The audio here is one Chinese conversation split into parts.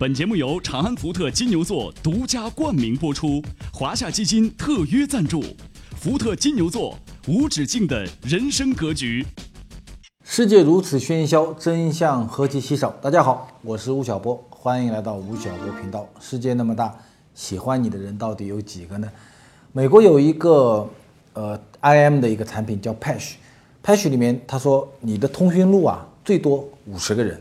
本节目由长安福特金牛座独家冠名播出，华夏基金特约赞助。福特金牛座，无止境的人生格局。世界如此喧嚣，真相何其稀少。大家好，我是吴晓波，欢迎来到吴晓波频道。世界那么大，喜欢你的人到底有几个呢？美国有一个呃 IM 的一个产品叫 Patch，Patch 里面他说你的通讯录啊，最多五十个人。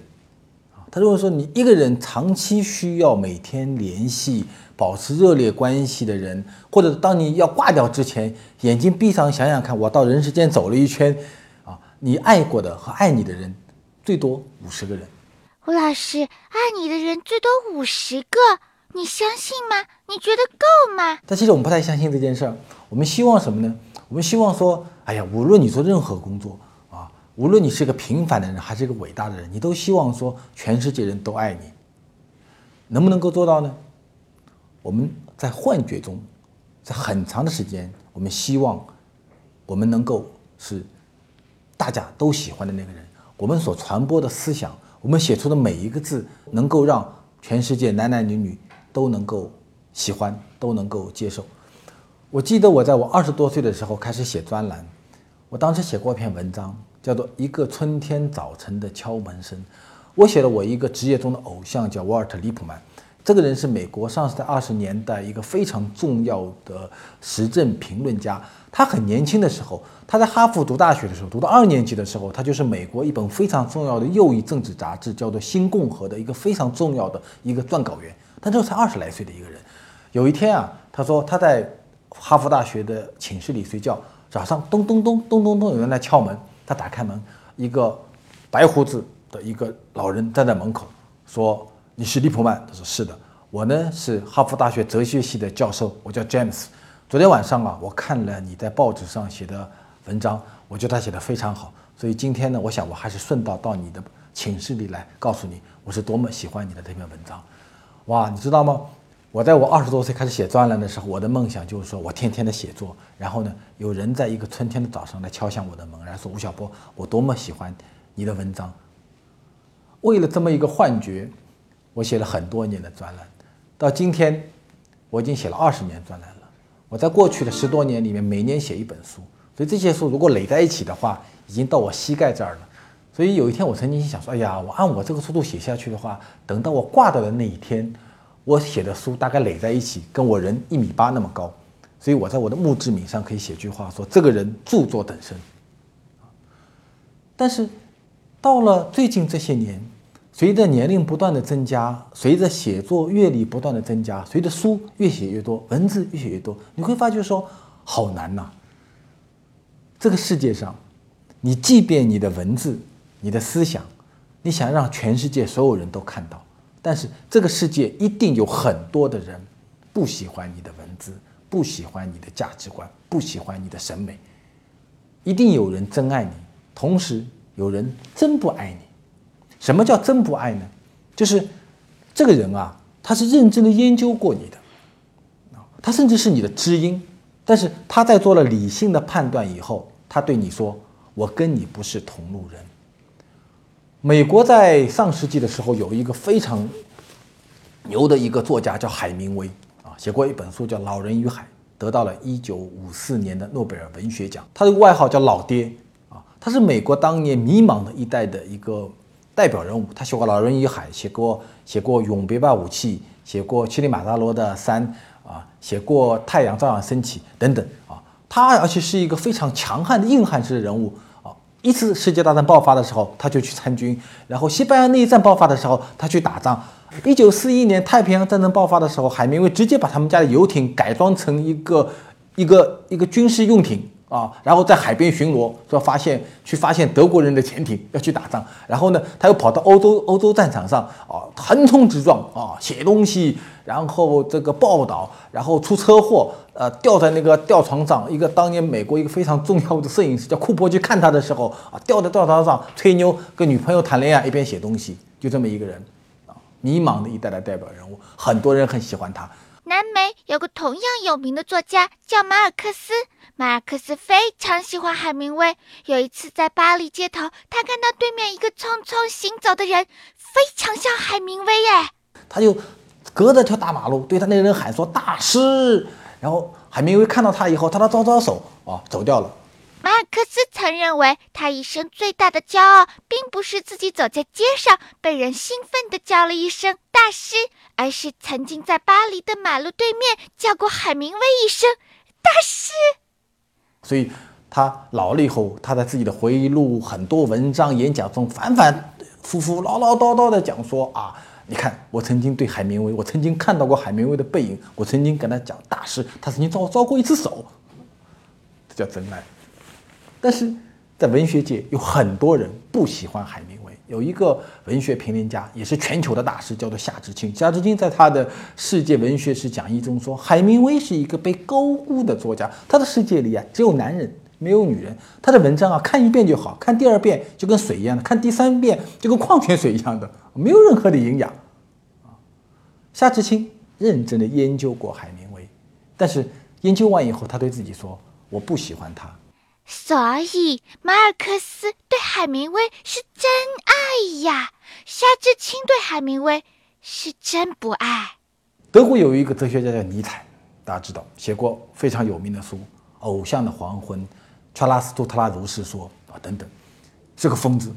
他如果说，你一个人长期需要每天联系、保持热烈关系的人，或者当你要挂掉之前，眼睛闭上想想看，我到人世间走了一圈，啊，你爱过的和爱你的人，最多五十个人。吴老师，爱你的人最多五十个，你相信吗？你觉得够吗？但其实我们不太相信这件事儿。我们希望什么呢？我们希望说，哎呀，无论你做任何工作。无论你是个平凡的人还是一个伟大的人，你都希望说全世界人都爱你，能不能够做到呢？我们在幻觉中，在很长的时间，我们希望我们能够是大家都喜欢的那个人。我们所传播的思想，我们写出的每一个字，能够让全世界男男女女都能够喜欢，都能够接受。我记得我在我二十多岁的时候开始写专栏，我当时写过一篇文章。叫做一个春天早晨的敲门声。我写了我一个职业中的偶像，叫沃尔特·里普曼。这个人是美国上世纪二十年代一个非常重要的时政评论家。他很年轻的时候，他在哈佛读大学的时候，读到二年级的时候，他就是美国一本非常重要的右翼政治杂志，叫做《新共和》的一个非常重要的一个撰稿员。他就才二十来岁的一个人。有一天啊，他说他在哈佛大学的寝室里睡觉，早上咚咚咚咚咚咚有人来敲门。他打开门，一个白胡子的一个老人站在门口，说：“你是利普曼？”他说：“是的，我呢是哈佛大学哲学系的教授，我叫 James。昨天晚上啊，我看了你在报纸上写的文章，我觉得他写的非常好，所以今天呢，我想我还是顺道到你的寝室里来，告诉你我是多么喜欢你的这篇文章。哇，你知道吗？”我在我二十多岁开始写专栏的时候，我的梦想就是说我天天的写作，然后呢，有人在一个春天的早上来敲响我的门，然后说吴晓波，我多么喜欢你的文章。为了这么一个幻觉，我写了很多年的专栏，到今天我已经写了二十年专栏了。我在过去的十多年里面，每年写一本书，所以这些书如果垒在一起的话，已经到我膝盖这儿了。所以有一天我曾经想说，哎呀，我按我这个速度写下去的话，等到我挂掉的那一天。我写的书大概垒在一起，跟我人一米八那么高，所以我在我的墓志铭上可以写句话，说这个人著作等身。但是，到了最近这些年，随着年龄不断的增加，随着写作阅历不断的增加，随着书越写越多，文字越写越多，你会发觉说，好难呐。这个世界上，你即便你的文字、你的思想，你想让全世界所有人都看到。但是这个世界一定有很多的人不喜欢你的文字，不喜欢你的价值观，不喜欢你的审美。一定有人真爱你，同时有人真不爱你。什么叫真不爱呢？就是这个人啊，他是认真的研究过你的，啊他甚至是你的知音，但是他在做了理性的判断以后，他对你说：“我跟你不是同路人。”美国在上世纪的时候有一个非常牛的一个作家叫海明威啊，写过一本书叫《老人与海》，得到了一九五四年的诺贝尔文学奖。他的外号叫老爹啊，他是美国当年迷茫的一代的一个代表人物。他写过《老人与海》，写过写过《永别吧，武器》，写过《乞力马扎罗的山》啊，写过《太阳照样升起》等等啊。他而且是一个非常强悍的硬汉式的人物。一次世界大战爆发的时候，他就去参军；然后西班牙内战爆发的时候，他去打仗。一九四一年太平洋战争爆发的时候，海明威直接把他们家的游艇改装成一个一个一个军事用艇啊，然后在海边巡逻，说发现去发现德国人的潜艇要去打仗，然后呢，他又跑到欧洲欧洲战场上啊，横冲直撞啊，写东西，然后这个报道，然后出车祸，呃，吊在那个吊床上，一个当年美国一个非常重要的摄影师叫库珀去看他的时候啊，吊在吊床上吹牛，跟女朋友谈恋爱，一边写东西，就这么一个人啊，迷茫的一代的代表人物，很多人很喜欢他。南美有个同样有名的作家叫马尔克斯，马尔克斯非常喜欢海明威。有一次在巴黎街头，他看到对面一个匆匆行走的人，非常像海明威耶。他就隔着条大马路对他那个人喊说：“大师。”然后海明威看到他以后，他他招招手啊，走掉了。马尔克斯曾认为，他一生最大的骄傲，并不是自己走在街上被人兴奋地叫了一声“大师”，而是曾经在巴黎的马路对面叫过海明威一声“大师”。所以，他老了以后，他在自己的回忆录、很多文章、演讲中反反复复、唠唠叨叨地讲说：“啊，你看，我曾经对海明威，我曾经看到过海明威的背影，我曾经跟他讲大师，他曾经招招过一次手，这叫真爱。”但是在文学界有很多人不喜欢海明威。有一个文学评论家，也是全球的大师，叫做夏志清。夏志清在他的世界文学史讲义中说，海明威是一个被高估的作家。他的世界里啊，只有男人，没有女人。他的文章啊，看一遍就好，看第二遍就跟水一样的，看第三遍就跟矿泉水一样的，没有任何的营养。啊，夏志清认真的研究过海明威，但是研究完以后，他对自己说，我不喜欢他。所以，马尔克斯对海明威是真爱呀，夏志清对海明威是真不爱。德国有一个哲学家叫尼采，大家知道，写过非常有名的书《偶像的黄昏》《查拉斯·图特拉如是说》啊等等，是个疯子。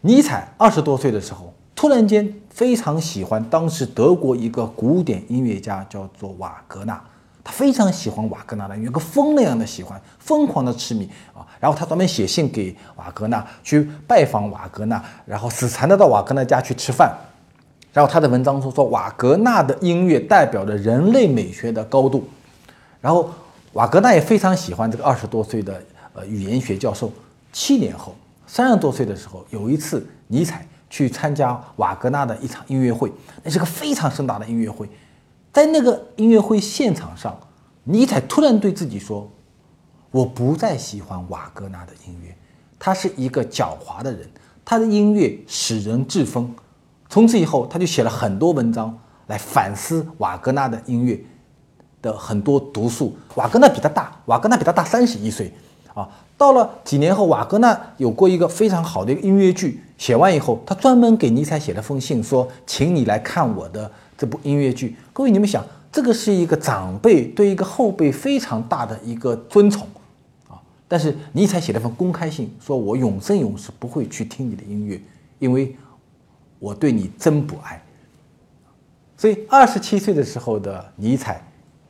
尼采二十多岁的时候，突然间非常喜欢当时德国一个古典音乐家，叫做瓦格纳。他非常喜欢瓦格纳的，有个疯那样的喜欢，疯狂的痴迷啊！然后他专门写信给瓦格纳，去拜访瓦格纳，然后死缠的到瓦格纳家去吃饭。然后他的文章说说瓦格纳的音乐代表着人类美学的高度。然后瓦格纳也非常喜欢这个二十多岁的呃语言学教授。七年后，三十多岁的时候，有一次尼采去参加瓦格纳的一场音乐会，那是个非常盛大的音乐会。在那个音乐会现场上，尼采突然对自己说：“我不再喜欢瓦格纳的音乐，他是一个狡猾的人，他的音乐使人自疯。”从此以后，他就写了很多文章来反思瓦格纳的音乐的很多毒素。瓦格纳比他大，瓦格纳比他大三十一岁啊。到了几年后，瓦格纳有过一个非常好的音乐剧，写完以后，他专门给尼采写了封信，说：“请你来看我的。”这部音乐剧，各位你们想，这个是一个长辈对一个后辈非常大的一个尊崇啊！但是尼采写了封公开信，说我永生永世不会去听你的音乐，因为我对你真不爱。所以二十七岁的时候的尼采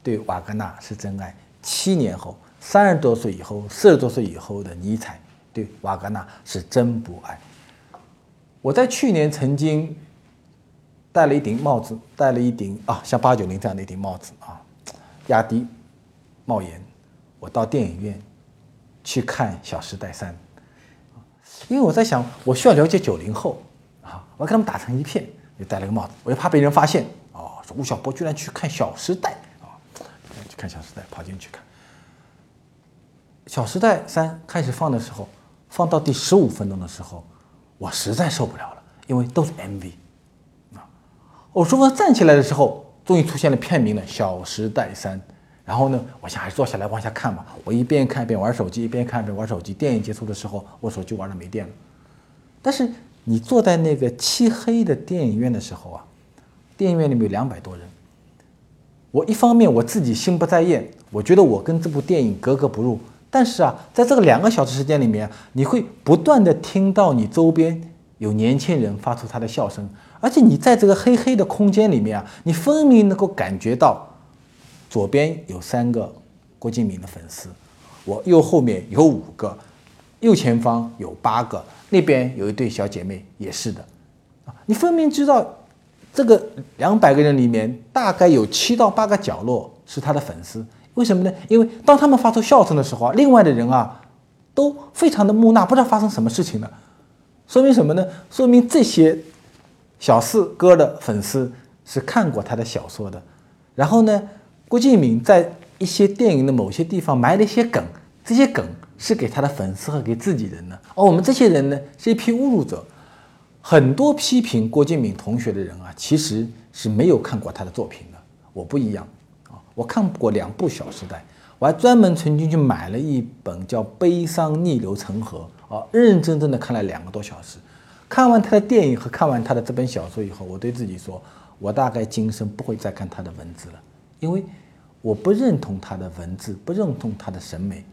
对瓦格纳是真爱，七年后三十多岁以后四十多岁以后的尼采对瓦格纳是真不爱。我在去年曾经。戴了一顶帽子，戴了一顶啊，像八九零这样的一顶帽子啊，压低帽檐，我到电影院去看《小时代三》，因为我在想，我需要了解九零后啊，我要跟他们打成一片，就戴了个帽子，我又怕被人发现哦，说吴晓波居然去看《小时代》啊，去看《小时代》，跑进去看《小时代三》开始放的时候，放到第十五分钟的时候，我实在受不了了，因为都是 MV。我说我站起来的时候，终于出现了片名了《小时代三》。然后呢，我想还是坐下来往下看吧。我一边看一边玩手机，一边看一边玩手机。电影结束的时候，我手机玩的没电了。但是你坐在那个漆黑的电影院的时候啊，电影院里面有两百多人。我一方面我自己心不在焉，我觉得我跟这部电影格格不入。但是啊，在这个两个小时时间里面，你会不断的听到你周边有年轻人发出他的笑声。而且你在这个黑黑的空间里面啊，你分明能够感觉到，左边有三个郭敬明的粉丝，我右后面有五个，右前方有八个，那边有一对小姐妹也是的，啊，你分明知道，这个两百个人里面大概有七到八个角落是他的粉丝，为什么呢？因为当他们发出笑声的时候啊，另外的人啊都非常的木讷，不知道发生什么事情了。说明什么呢？说明这些小四哥的粉丝是看过他的小说的。然后呢，郭敬明在一些电影的某些地方埋了一些梗，这些梗是给他的粉丝和给自己人的。而我们这些人呢，是一批侮辱者。很多批评郭敬明同学的人啊，其实是没有看过他的作品的。我不一样啊，我看过两部《小时代》，我还专门曾经去买了一本叫《悲伤逆流成河》啊，认认真真的看了两个多小时。看完他的电影和看完他的这本小说以后，我对自己说，我大概今生不会再看他的文字了，因为我不认同他的文字，不认同他的审美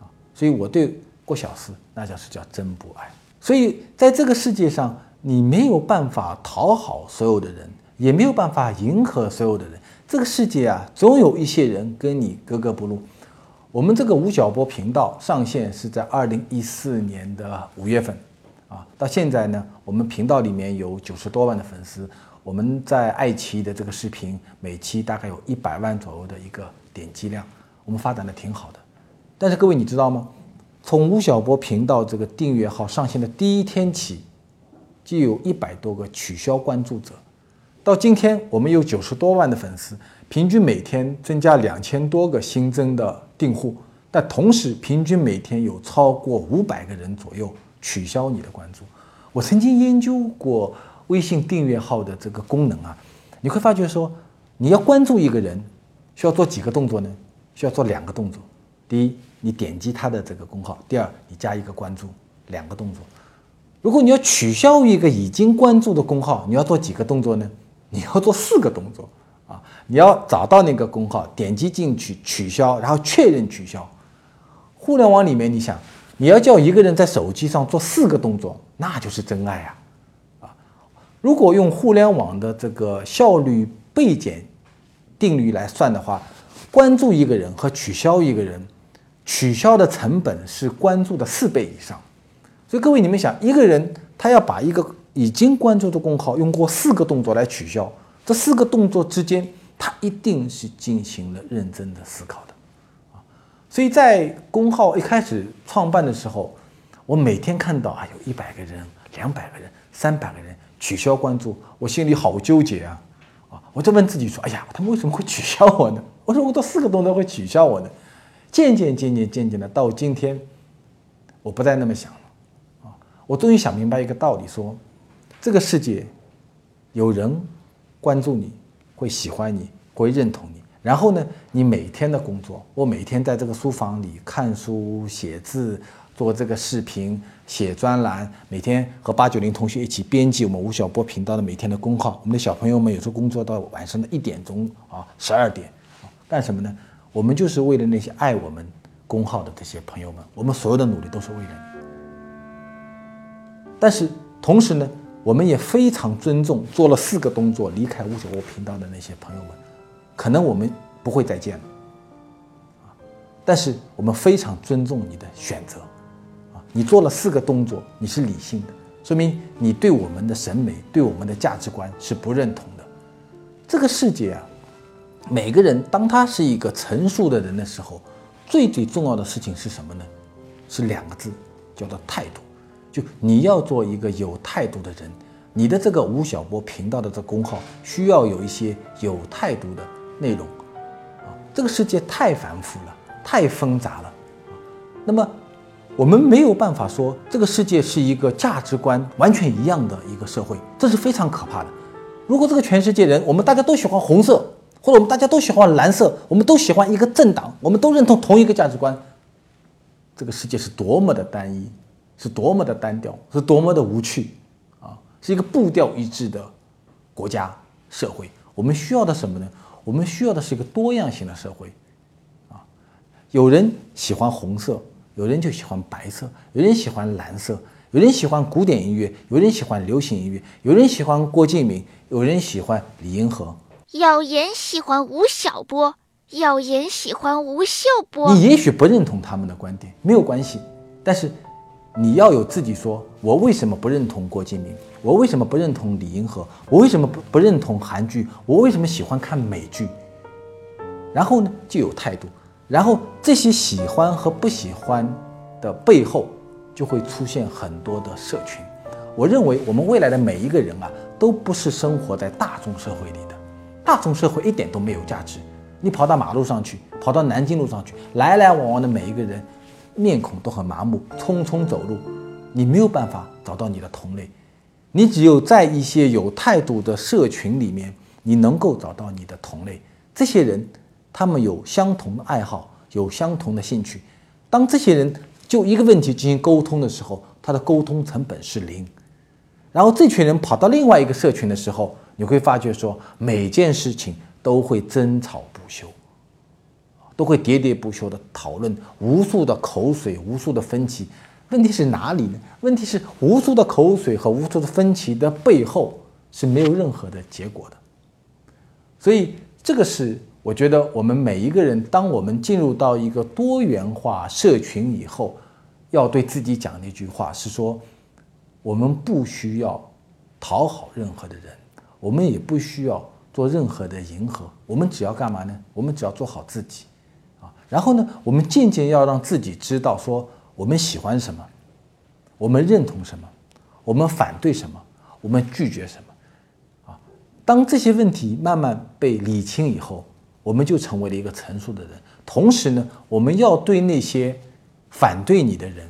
啊，所以我对郭小四那叫是叫真不爱。所以，在这个世界上，你没有办法讨好所有的人，也没有办法迎合所有的人。这个世界啊，总有一些人跟你格格不入。我们这个吴晓波频道上线是在二零一四年的五月份，啊，到现在呢，我们频道里面有九十多万的粉丝。我们在爱奇艺的这个视频，每期大概有一百万左右的一个点击量，我们发展的挺好的。但是各位，你知道吗？从吴晓波频道这个订阅号上线的第一天起，就有一百多个取消关注者，到今天我们有九十多万的粉丝，平均每天增加两千多个新增的订户，但同时平均每天有超过五百个人左右取消你的关注。我曾经研究过微信订阅号的这个功能啊，你会发觉说，你要关注一个人，需要做几个动作呢？需要做两个动作，第一。你点击他的这个公号，第二，你加一个关注，两个动作。如果你要取消一个已经关注的公号，你要做几个动作呢？你要做四个动作啊！你要找到那个工号，点击进去取消，然后确认取消。互联网里面，你想，你要叫一个人在手机上做四个动作，那就是真爱啊！啊，如果用互联网的这个效率倍减定律来算的话，关注一个人和取消一个人。取消的成本是关注的四倍以上，所以各位你们想，一个人他要把一个已经关注的工号用过四个动作来取消，这四个动作之间他一定是进行了认真的思考的啊。所以在公号一开始创办的时候，我每天看到啊有一百个人、两百个人、三百个人取消关注，我心里好纠结啊啊！我就问自己说：哎呀，他们为什么会取消我呢？我说我做四个动作会取消我呢？渐渐渐渐渐渐的到今天，我不再那么想了，啊，我终于想明白一个道理：说这个世界有人关注你，会喜欢你，会认同你。然后呢，你每天的工作，我每天在这个书房里看书、写字、做这个视频、写专栏，每天和八九零同学一起编辑我们吴晓波频道的每天的公号。我们的小朋友们有时候工作到晚上的一点钟啊，十二点，干什么呢？我们就是为了那些爱我们公号的这些朋友们，我们所有的努力都是为了你。但是同时呢，我们也非常尊重做了四个动作离开吴晓波频道的那些朋友们，可能我们不会再见了啊。但是我们非常尊重你的选择啊，你做了四个动作，你是理性的，说明你对我们的审美、对我们的价值观是不认同的。这个世界啊。每个人，当他是一个成熟的人的时候，最最重要的事情是什么呢？是两个字，叫做态度。就你要做一个有态度的人，你的这个吴晓波频道的这公号需要有一些有态度的内容。啊，这个世界太繁复了，太纷杂了。那么，我们没有办法说这个世界是一个价值观完全一样的一个社会，这是非常可怕的。如果这个全世界人，我们大家都喜欢红色。或者我们大家都喜欢蓝色，我们都喜欢一个政党，我们都认同同一个价值观。这个世界是多么的单一，是多么的单调，是多么的无趣啊！是一个步调一致的国家社会。我们需要的什么呢？我们需要的是一个多样性的社会啊！有人喜欢红色，有人就喜欢白色，有人喜欢蓝色，有人喜欢古典音乐，有人喜欢流行音乐，有人喜欢郭敬明，有人喜欢李银河。有人喜欢吴晓波，有人喜欢吴秀波。你也许不认同他们的观点，没有关系。但是你要有自己说，我为什么不认同郭敬明？我为什么不认同李银河？我为什么不不认同韩剧？我为什么喜欢看美剧？然后呢就有态度，然后这些喜欢和不喜欢的背后，就会出现很多的社群。我认为我们未来的每一个人啊，都不是生活在大众社会里的，大众社会一点都没有价值。你跑到马路上去，跑到南京路上去，来来往往的每一个人，面孔都很麻木，匆匆走路，你没有办法找到你的同类。你只有在一些有态度的社群里面，你能够找到你的同类。这些人，他们有相同的爱好，有相同的兴趣。当这些人就一个问题进行沟通的时候，他的沟通成本是零。然后这群人跑到另外一个社群的时候，你会发觉说，每件事情都会争吵不休，都会喋喋不休的讨论，无数的口水，无数的分歧。问题是哪里呢？问题是无数的口水和无数的分歧的背后是没有任何的结果的。所以这个是我觉得我们每一个人，当我们进入到一个多元化社群以后，要对自己讲的一句话是说：我们不需要讨好任何的人，我们也不需要做任何的迎合，我们只要干嘛呢？我们只要做好自己。然后呢，我们渐渐要让自己知道说。我们喜欢什么？我们认同什么？我们反对什么？我们拒绝什么？啊，当这些问题慢慢被理清以后，我们就成为了一个成熟的人。同时呢，我们要对那些反对你的人、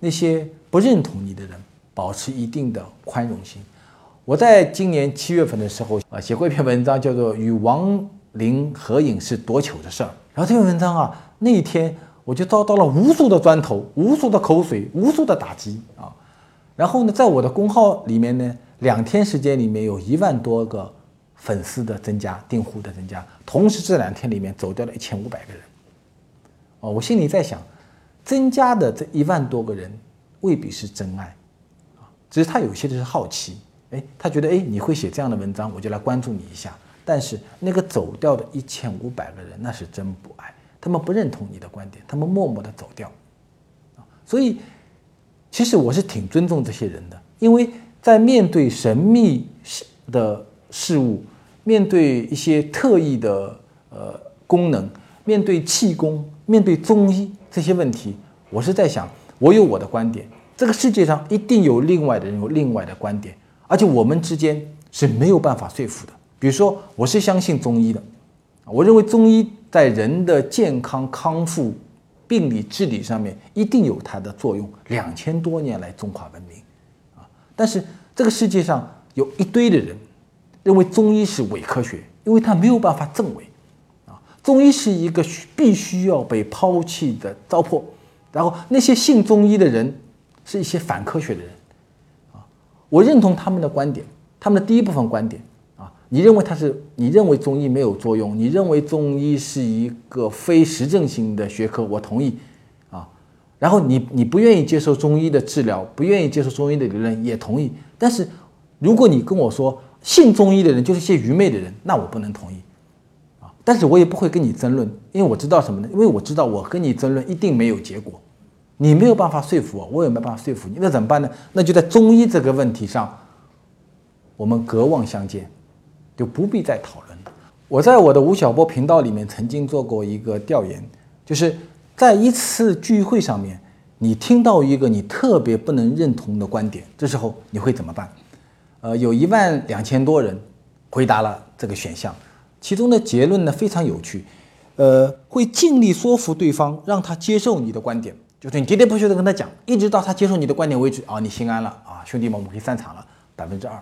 那些不认同你的人，保持一定的宽容心。我在今年七月份的时候啊，写过一篇文章，叫做《与王林合影是多糗的事儿》。然后这篇文章啊，那一天。我就遭到了无数的砖头、无数的口水、无数的打击啊！然后呢，在我的公号里面呢，两天时间里面有一万多个粉丝的增加、订户的增加，同时这两天里面走掉了一千五百个人。哦，我心里在想，增加的这一万多个人未必是真爱啊，只是他有些的是好奇，哎，他觉得哎你会写这样的文章，我就来关注你一下。但是那个走掉的一千五百个人，那是真不爱。他们不认同你的观点，他们默默地走掉，啊，所以其实我是挺尊重这些人的，因为在面对神秘的事物，面对一些特异的呃功能，面对气功，面对中医这些问题，我是在想，我有我的观点，这个世界上一定有另外的人有另外的观点，而且我们之间是没有办法说服的。比如说，我是相信中医的，我认为中医。在人的健康康复、病理治理上面，一定有它的作用。两千多年来，中华文明啊，但是这个世界上有一堆的人认为中医是伪科学，因为它没有办法证伪啊。中医是一个必须要被抛弃的糟粕。然后那些信中医的人是一些反科学的人啊，我认同他们的观点，他们的第一部分观点。你认为它是？你认为中医没有作用？你认为中医是一个非实证性的学科？我同意，啊，然后你你不愿意接受中医的治疗，不愿意接受中医的理论，也同意。但是如果你跟我说信中医的人就是些愚昧的人，那我不能同意，啊，但是我也不会跟你争论，因为我知道什么呢？因为我知道我跟你争论一定没有结果，你没有办法说服我，我也没办法说服你，那怎么办呢？那就在中医这个问题上，我们隔望相见。就不必再讨论了。我在我的吴晓波频道里面曾经做过一个调研，就是在一次聚会上面，你听到一个你特别不能认同的观点，这时候你会怎么办？呃，有一万两千多人回答了这个选项，其中的结论呢非常有趣，呃，会尽力说服对方，让他接受你的观点，就是你喋喋不休的跟他讲，一直到他接受你的观点为止啊，你心安了啊，兄弟们，我们可以散场了，百分之二。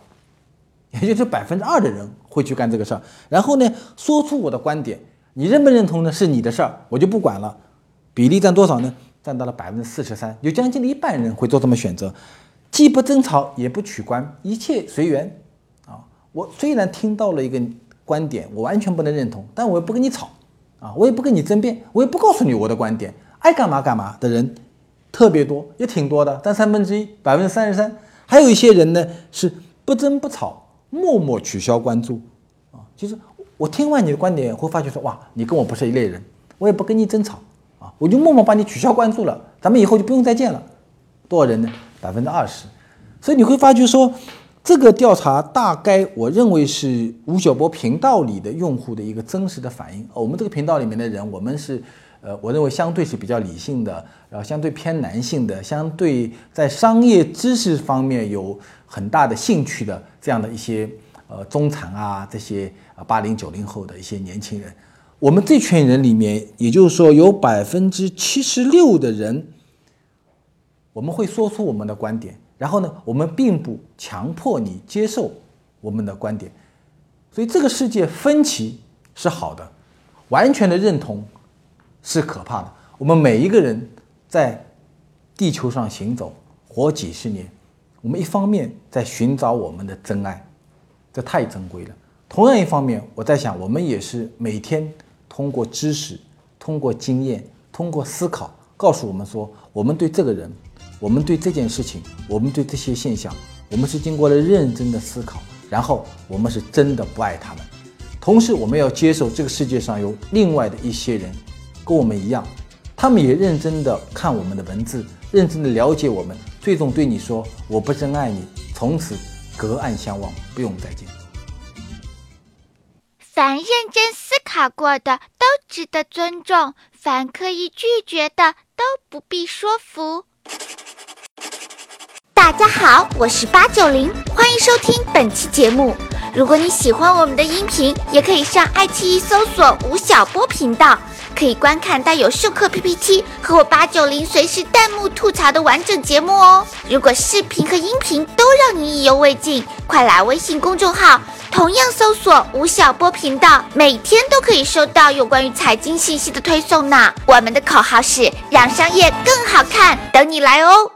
也就是百分之二的人会去干这个事儿，然后呢，说出我的观点，你认不认同呢？是你的事儿，我就不管了。比例占多少呢？占到了百分之四十三，有将近的一半人会做这么选择，既不争吵，也不取关，一切随缘。啊，我虽然听到了一个观点，我完全不能认同，但我也不跟你吵，啊，我也不跟你争辩，我也不告诉你我的观点，爱干嘛干嘛的人特别多，也挺多的，占三分之一，百分之三十三。还有一些人呢，是不争不吵。默默取消关注，啊，其实我听完你的观点，会发觉说，哇，你跟我不是一类人，我也不跟你争吵，啊，我就默默把你取消关注了，咱们以后就不用再见了。多少人呢？百分之二十。所以你会发觉说，这个调查大概我认为是吴晓波频道里的用户的一个真实的反应。我们这个频道里面的人，我们是，呃，我认为相对是比较理性的，然后相对偏男性的，相对在商业知识方面有很大的兴趣的这样的一些，呃，中产啊，这些啊八零九零后的一些年轻人。我们这群人里面，也就是说有百分之七十六的人，我们会说出我们的观点。然后呢，我们并不强迫你接受我们的观点，所以这个世界分歧是好的，完全的认同是可怕的。我们每一个人在地球上行走，活几十年，我们一方面在寻找我们的真爱，这太珍贵了。同样一方面，我在想，我们也是每天通过知识、通过经验、通过思考，告诉我们说，我们对这个人。我们对这件事情，我们对这些现象，我们是经过了认真的思考，然后我们是真的不爱他们。同时，我们要接受这个世界上有另外的一些人，跟我们一样，他们也认真的看我们的文字，认真的了解我们，最终对你说：“我不真爱你，从此隔岸相望，不用再见。”凡认真思考过的都值得尊重，凡刻意拒绝的都不必说服。大家好，我是八九零，欢迎收听本期节目。如果你喜欢我们的音频，也可以上爱奇艺搜索吴晓波频道，可以观看带有授课 PPT 和我八九零随时弹幕吐槽的完整节目哦。如果视频和音频都让你意犹未尽，快来微信公众号，同样搜索吴晓波频道，每天都可以收到有关于财经信息的推送呢。我们的口号是让商业更好看，等你来哦。